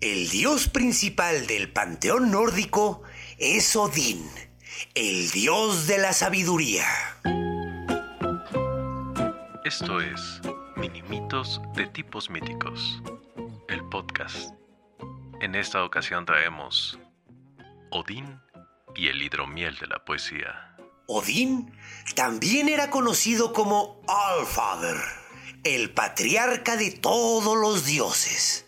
El dios principal del panteón nórdico es Odín, el dios de la sabiduría. Esto es Minimitos de tipos míticos, el podcast. En esta ocasión traemos Odín y el hidromiel de la poesía. Odín también era conocido como Allfather, el patriarca de todos los dioses.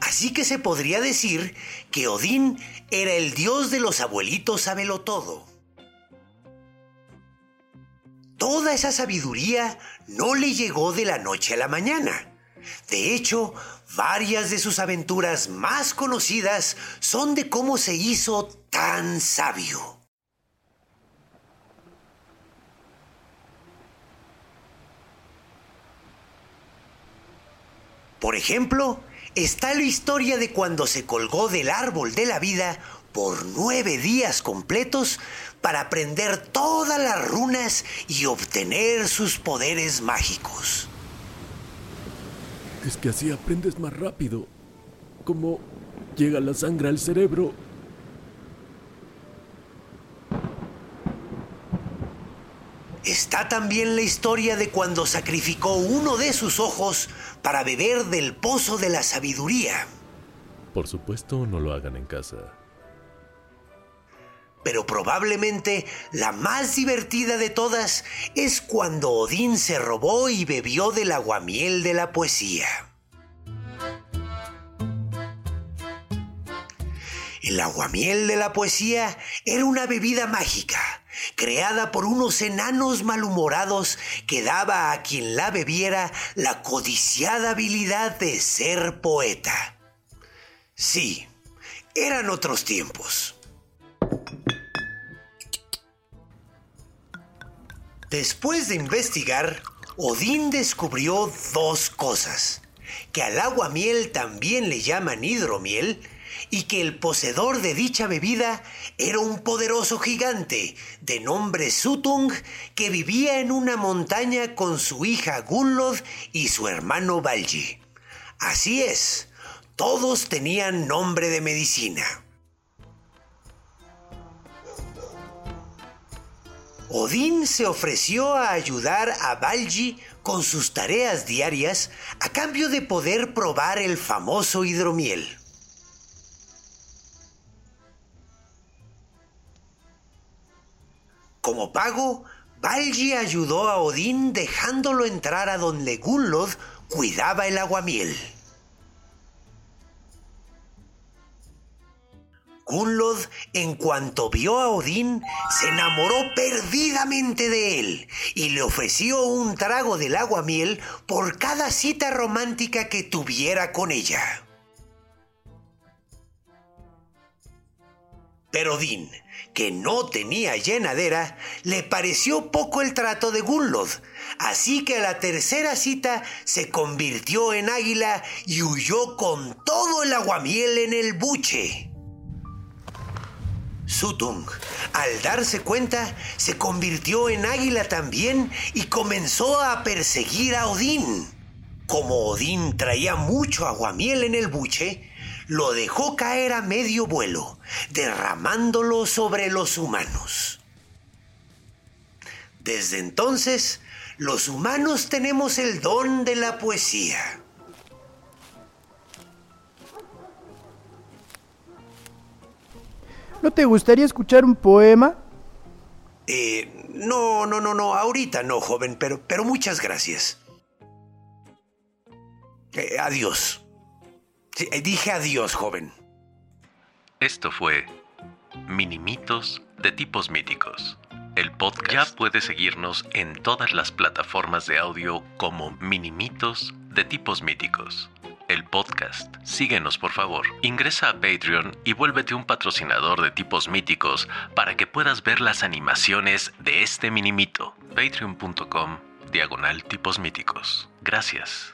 Así que se podría decir que Odín era el dios de los abuelitos todo. Toda esa sabiduría no le llegó de la noche a la mañana. De hecho, varias de sus aventuras más conocidas son de cómo se hizo tan sabio. Por ejemplo, está la historia de cuando se colgó del árbol de la vida por nueve días completos para aprender todas las runas y obtener sus poderes mágicos. Es que así aprendes más rápido. Como llega la sangre al cerebro. Está también la historia de cuando sacrificó uno de sus ojos para beber del pozo de la sabiduría. Por supuesto, no lo hagan en casa. Pero probablemente la más divertida de todas es cuando Odín se robó y bebió del aguamiel de la poesía. El aguamiel de la poesía era una bebida mágica, creada por unos enanos malhumorados que daba a quien la bebiera la codiciada habilidad de ser poeta. Sí, eran otros tiempos. Después de investigar, Odín descubrió dos cosas, que al aguamiel también le llaman hidromiel y que el poseedor de dicha bebida era un poderoso gigante de nombre Sutung que vivía en una montaña con su hija Gunnlod y su hermano Valji. Así es, todos tenían nombre de medicina. Odín se ofreció a ayudar a Valji con sus tareas diarias a cambio de poder probar el famoso hidromiel. Como pago, Valji ayudó a Odín dejándolo entrar a donde Gunnlod cuidaba el aguamiel. Gunnlod, en cuanto vio a Odín, se enamoró perdidamente de él y le ofreció un trago del aguamiel por cada cita romántica que tuviera con ella. Pero Odín, que no tenía llenadera, le pareció poco el trato de Gunnlod, así que a la tercera cita se convirtió en águila y huyó con todo el aguamiel en el buche. Sutung, al darse cuenta, se convirtió en águila también y comenzó a perseguir a Odín. Como Odín traía mucho aguamiel en el buche, lo dejó caer a medio vuelo, derramándolo sobre los humanos. Desde entonces, los humanos tenemos el don de la poesía. ¿No te gustaría escuchar un poema? Eh, no, no, no, no, ahorita no, joven, pero, pero muchas gracias. Eh, adiós. Eh, dije adiós, joven. Esto fue Minimitos de tipos míticos. El podcast ya puede seguirnos en todas las plataformas de audio como Minimitos de tipos míticos. podcast. Síguenos por favor. Ingresa a Patreon y vuélvete un patrocinador de tipos míticos para que puedas ver las animaciones de este minimito. Patreon.com diagonal tipos míticos. Gracias.